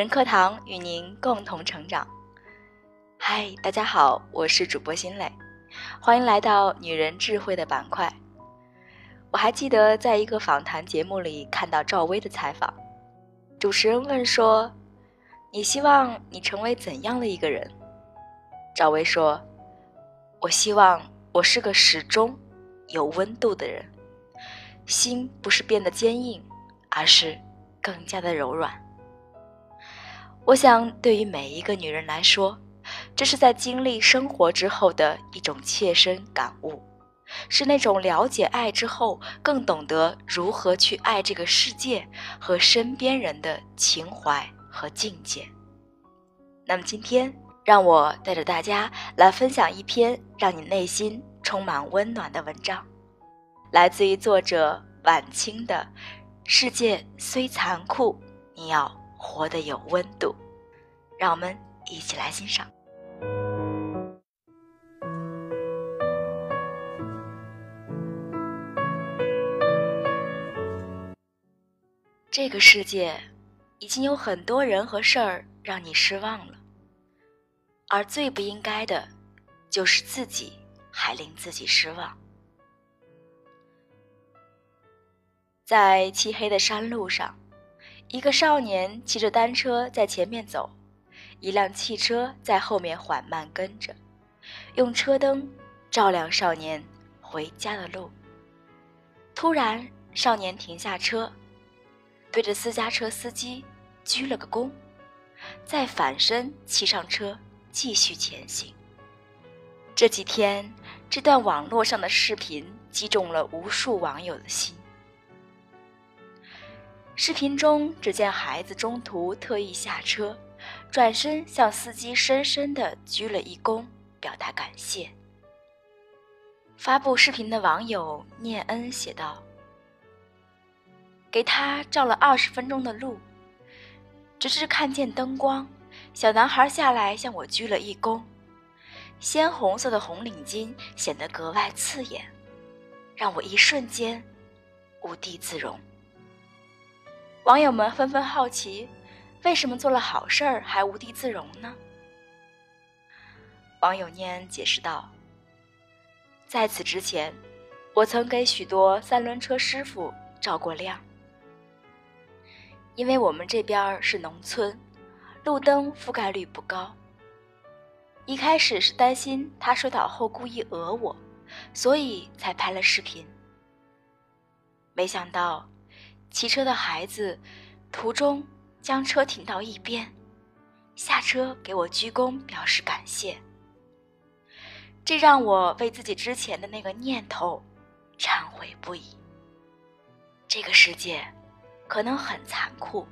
人课堂与您共同成长。嗨，大家好，我是主播心磊，欢迎来到女人智慧的板块。我还记得在一个访谈节目里看到赵薇的采访，主持人问说：“你希望你成为怎样的一个人？”赵薇说：“我希望我是个始终有温度的人，心不是变得坚硬，而是更加的柔软。”我想，对于每一个女人来说，这是在经历生活之后的一种切身感悟。是那种了解爱之后，更懂得如何去爱这个世界和身边人的情怀和境界。那么今天，让我带着大家来分享一篇让你内心充满温暖的文章，来自于作者晚清的《世界虽残酷，你要活得有温度》。让我们一起来欣赏。这个世界，已经有很多人和事儿让你失望了，而最不应该的，就是自己还令自己失望。在漆黑的山路上，一个少年骑着单车在前面走，一辆汽车在后面缓慢跟着，用车灯照亮少年回家的路。突然，少年停下车。对着私家车司机鞠了个躬，再反身骑上车继续前行。这几天，这段网络上的视频击中了无数网友的心。视频中，只见孩子中途特意下车，转身向司机深深的鞠了一躬，表达感谢。发布视频的网友念恩写道。给他照了二十分钟的路，直至看见灯光，小男孩下来向我鞠了一躬，鲜红色的红领巾显得格外刺眼，让我一瞬间无地自容。网友们纷纷好奇，为什么做了好事儿还无地自容呢？网友念解释道：“在此之前，我曾给许多三轮车师傅照过亮。”因为我们这边是农村，路灯覆盖率不高。一开始是担心他摔倒后故意讹我，所以才拍了视频。没想到，骑车的孩子途中将车停到一边，下车给我鞠躬表示感谢。这让我为自己之前的那个念头忏悔不已。这个世界。可能很残酷，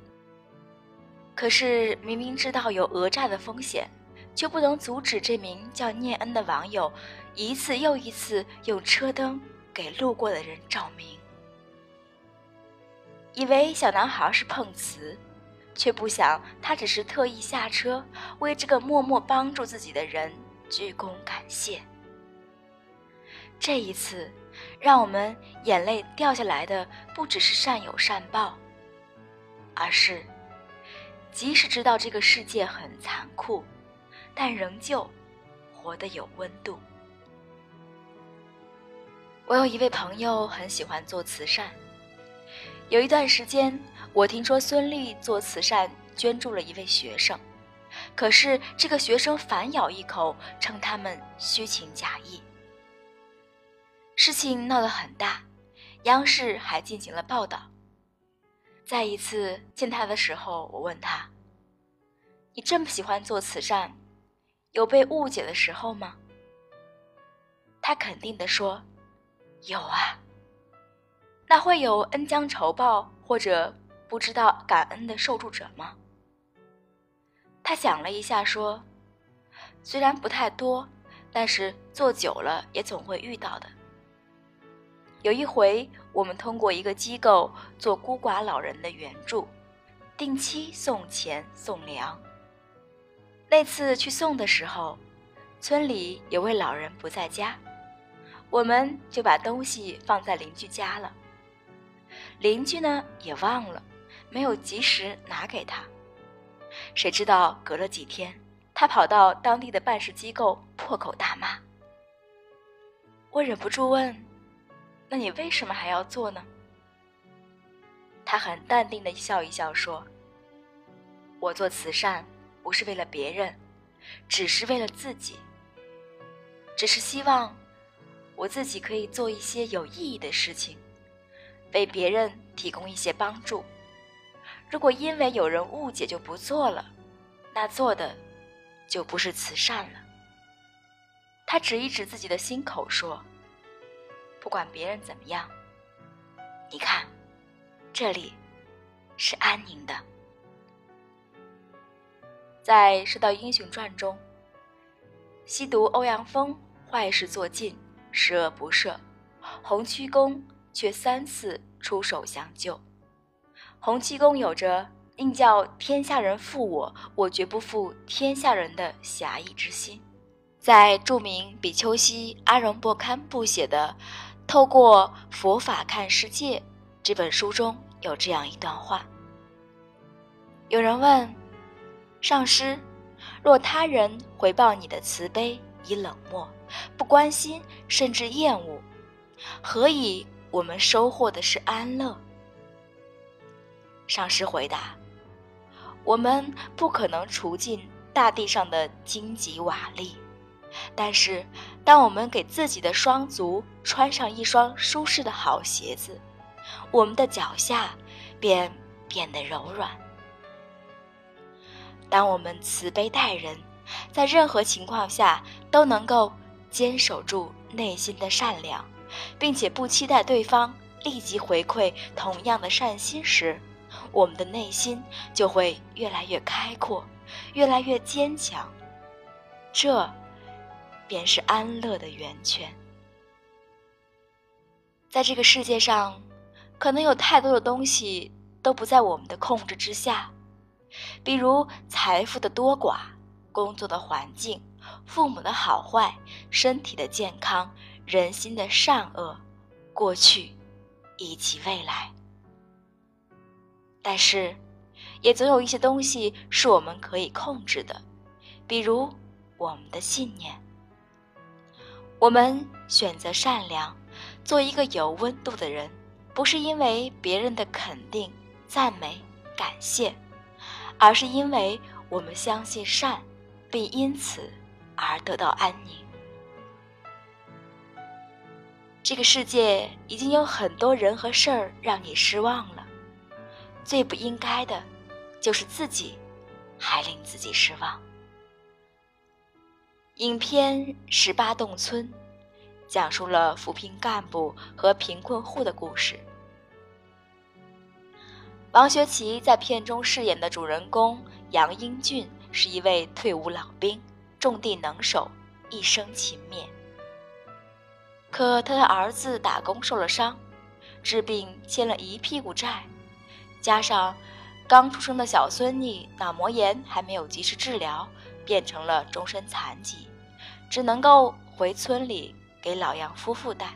可是明明知道有讹诈的风险，却不能阻止这名叫念恩的网友一次又一次用车灯给路过的人照明。以为小男孩是碰瓷，却不想他只是特意下车为这个默默帮助自己的人鞠躬感谢。这一次，让我们眼泪掉下来的不只是善有善报。而是，即使知道这个世界很残酷，但仍旧活得有温度。我有一位朋友很喜欢做慈善，有一段时间，我听说孙俪做慈善捐助了一位学生，可是这个学生反咬一口，称他们虚情假意。事情闹得很大，央视还进行了报道。再一次见他的时候，我问他：“你这么喜欢做慈善，有被误解的时候吗？”他肯定地说：“有啊。”那会有恩将仇报或者不知道感恩的受助者吗？他想了一下说：“虽然不太多，但是做久了也总会遇到的。”有一回，我们通过一个机构做孤寡老人的援助，定期送钱送粮。那次去送的时候，村里有位老人不在家，我们就把东西放在邻居家了。邻居呢也忘了，没有及时拿给他。谁知道隔了几天，他跑到当地的办事机构破口大骂。我忍不住问：“那你为什么还要做呢？”他很淡定的笑一笑说：“我做慈善不是为了别人，只是为了自己。只是希望我自己可以做一些有意义的事情，为别人提供一些帮助。如果因为有人误解就不做了，那做的就不是慈善了。”他指一指自己的心口说：“不管别人怎么样，你看，这里是安宁的。”在《射雕英雄传》中，西毒欧阳锋坏事做尽，十恶不赦，洪七公却三次出手相救。洪七公有着“宁叫天下人负我，我绝不负天下人”的侠义之心。在著名比丘西阿荣波堪布写的《透过佛法看世界》这本书中有这样一段话：有人问上师，若他人回报你的慈悲以冷漠、不关心甚至厌恶，何以我们收获的是安乐？上师回答：我们不可能除尽大地上的荆棘瓦砾。但是，当我们给自己的双足穿上一双舒适的好鞋子，我们的脚下便变得柔软。当我们慈悲待人，在任何情况下都能够坚守住内心的善良，并且不期待对方立即回馈同样的善心时，我们的内心就会越来越开阔，越来越坚强。这。便是安乐的源泉。在这个世界上，可能有太多的东西都不在我们的控制之下，比如财富的多寡、工作的环境、父母的好坏、身体的健康、人心的善恶、过去以及未来。但是，也总有一些东西是我们可以控制的，比如我们的信念。我们选择善良，做一个有温度的人，不是因为别人的肯定、赞美、感谢，而是因为我们相信善，并因此而得到安宁。这个世界已经有很多人和事儿让你失望了，最不应该的，就是自己还令自己失望。影片《十八洞村》讲述了扶贫干部和贫困户的故事。王学圻在片中饰演的主人公杨英俊是一位退伍老兵，种地能手，一生勤勉。可他的儿子打工受了伤，治病欠了一屁股债，加上刚出生的小孙女脑膜炎还没有及时治疗，变成了终身残疾。只能够回村里给老杨夫妇带。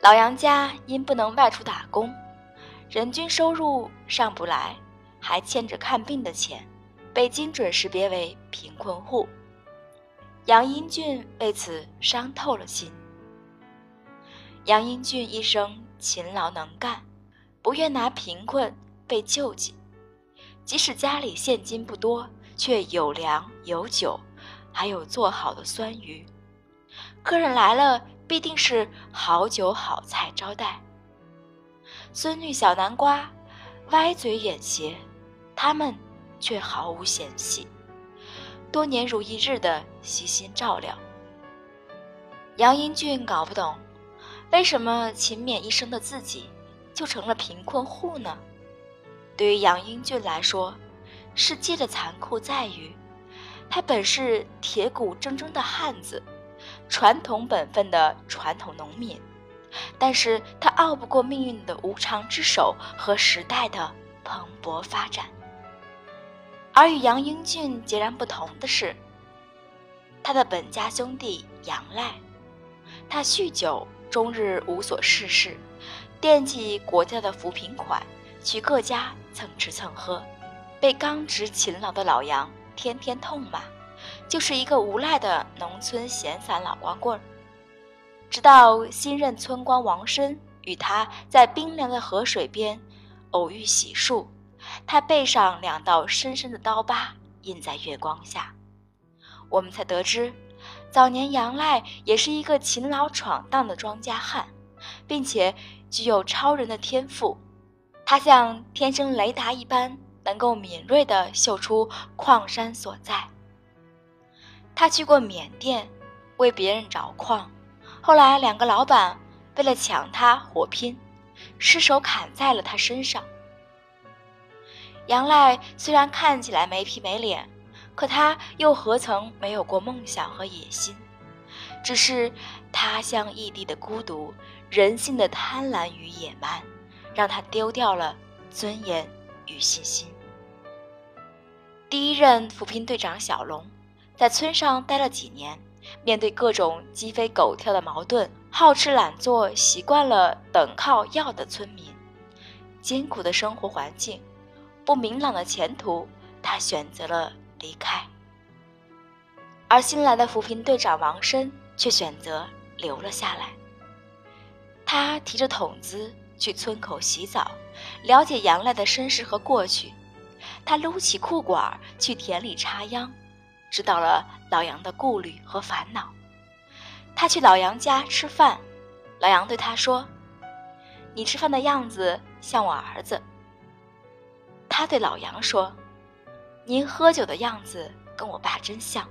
老杨家因不能外出打工，人均收入上不来，还欠着看病的钱，被精准识别为贫困户。杨英俊为此伤透了心。杨英俊一生勤劳能干，不愿拿贫困被救济，即使家里现金不多，却有粮有酒。还有做好的酸鱼，客人来了必定是好酒好菜招待。孙女小南瓜歪嘴眼斜，他们却毫无嫌隙，多年如一日的悉心照料。杨英俊搞不懂，为什么勤勉一生的自己就成了贫困户呢？对于杨英俊来说，世界的残酷在于。他本是铁骨铮铮的汉子，传统本分的传统农民，但是他拗不过命运的无常之手和时代的蓬勃发展。而与杨英俊截然不同的是，他的本家兄弟杨赖，他酗酒，终日无所事事，惦记国家的扶贫款，去各家蹭吃蹭喝，被刚直勤劳的老杨天天痛骂，就是一个无赖的农村闲散老光棍儿。直到新任村官王生与他在冰凉的河水边偶遇洗漱，他背上两道深深的刀疤印在月光下，我们才得知，早年杨赖也是一个勤劳闯荡的庄稼汉，并且具有超人的天赋。他像天生雷达一般，能够敏锐地嗅出矿山所在。他去过缅甸，为别人找矿，后来两个老板为了抢他火拼，失手砍在了他身上。杨赖虽然看起来没皮没脸，可他又何曾没有过梦想和野心？只是他乡异地的孤独，人性的贪婪与野蛮。让他丢掉了尊严与信心。第一任扶贫队长小龙，在村上待了几年，面对各种鸡飞狗跳的矛盾，好吃懒做习惯了等靠要的村民，艰苦的生活环境，不明朗的前途，他选择了离开。而新来的扶贫队长王生却选择留了下来。他提着桶子。去村口洗澡，了解杨赖的身世和过去。他撸起裤管去田里插秧，知道了老杨的顾虑和烦恼。他去老杨家吃饭，老杨对他说：“你吃饭的样子像我儿子。”他对老杨说：“您喝酒的样子跟我爸真像。”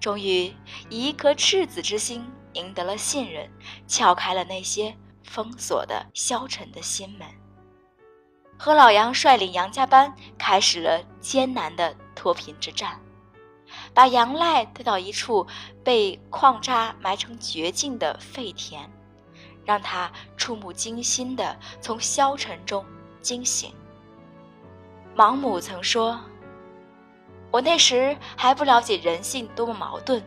终于以一颗赤子之心赢得了信任，撬开了那些。封锁的消沉的心门，和老杨率领杨家班开始了艰难的脱贫之战，把杨赖带到一处被矿渣埋成绝境的废田，让他触目惊心的从消沉中惊醒。盲母曾说：“我那时还不了解人性多么矛盾，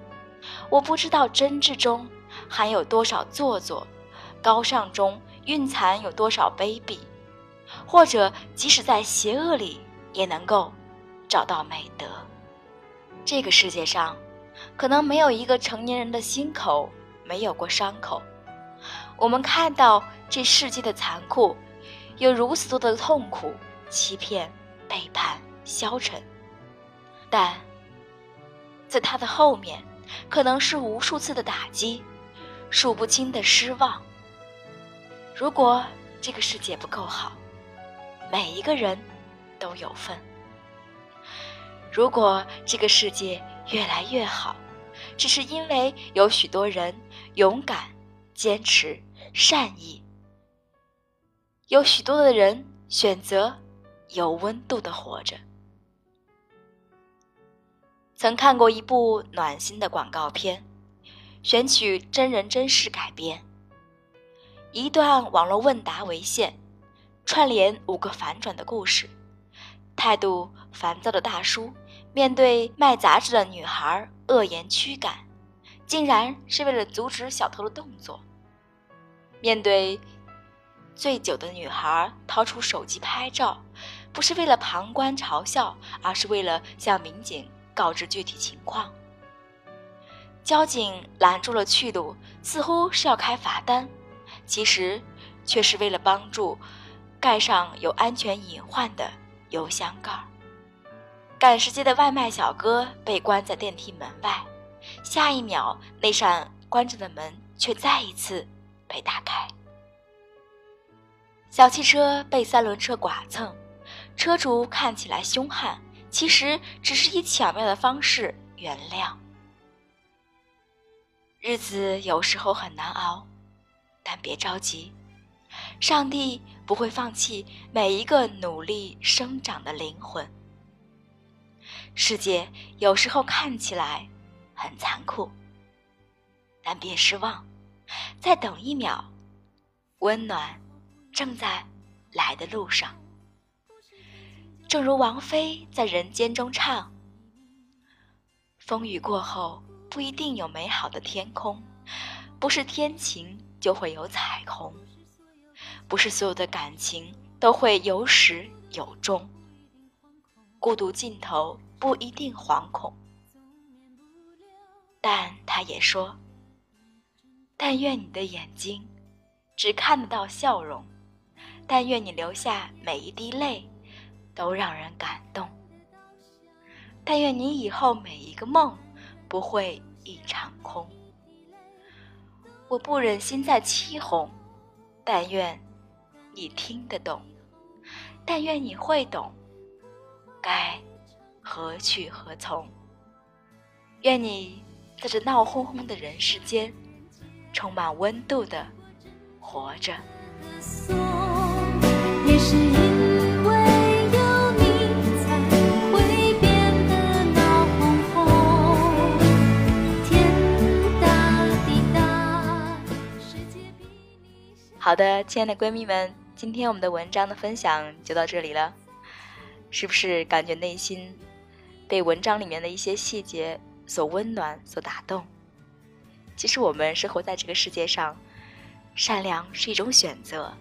我不知道真挚中含有多少做作。”高尚中蕴藏有多少卑鄙，或者即使在邪恶里也能够找到美德。这个世界上，可能没有一个成年人的心口没有过伤口。我们看到这世界的残酷，有如此多的痛苦、欺骗、背叛、消沉，但在他的后面，可能是无数次的打击，数不清的失望。如果这个世界不够好，每一个人都有份。如果这个世界越来越好，只是因为有许多人勇敢、坚持、善意，有许多的人选择有温度的活着。曾看过一部暖心的广告片，选取真人真事改编。一段网络问答为线，串联五个反转的故事。态度烦躁的大叔面对卖杂志的女孩恶言驱赶，竟然是为了阻止小偷的动作。面对醉酒的女孩掏出手机拍照，不是为了旁观嘲笑，而是为了向民警告知具体情况。交警拦住了去路，似乎是要开罚单。其实，却是为了帮助盖上有安全隐患的油箱盖儿。赶时间的外卖小哥被关在电梯门外，下一秒，那扇关着的门却再一次被打开。小汽车被三轮车剐蹭，车主看起来凶悍，其实只是以巧妙的方式原谅。日子有时候很难熬。但别着急，上帝不会放弃每一个努力生长的灵魂。世界有时候看起来很残酷，但别失望，再等一秒，温暖正在来的路上。正如王菲在《人间》中唱：“风雨过后不一定有美好的天空，不是天晴。”就会有彩虹，不是所有的感情都会有始有终。孤独尽头不一定惶恐。但他也说：“但愿你的眼睛只看得到笑容，但愿你流下每一滴泪都让人感动，但愿你以后每一个梦不会一场空。我不忍心再欺哄，但愿你听得懂，但愿你会懂，该何去何从。愿你。”在这闹哄哄的人世间，充满温度的活着。好的，亲爱的闺蜜们，今天我们的文章的分享就到这里了。是不是感觉内心被文章里面的一些细节？所温暖，所打动。其实我们生活在这个世界上，善良是一种选择，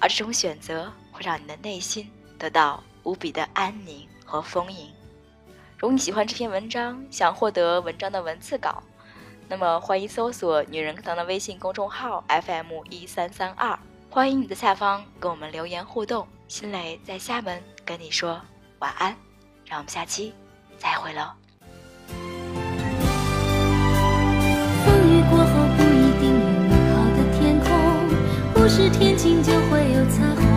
而这种选择会让你的内心得到无比的安宁和丰盈。如果你喜欢这篇文章，想获得文章的文字稿，那么欢迎搜索“女人课堂”的微信公众号 FM 一三三二，欢迎你的下方跟我们留言互动。新蕾在厦门跟你说晚安，让我们下期再会喽。风雨过后不一定有美好的天空，不是天晴就会有彩虹，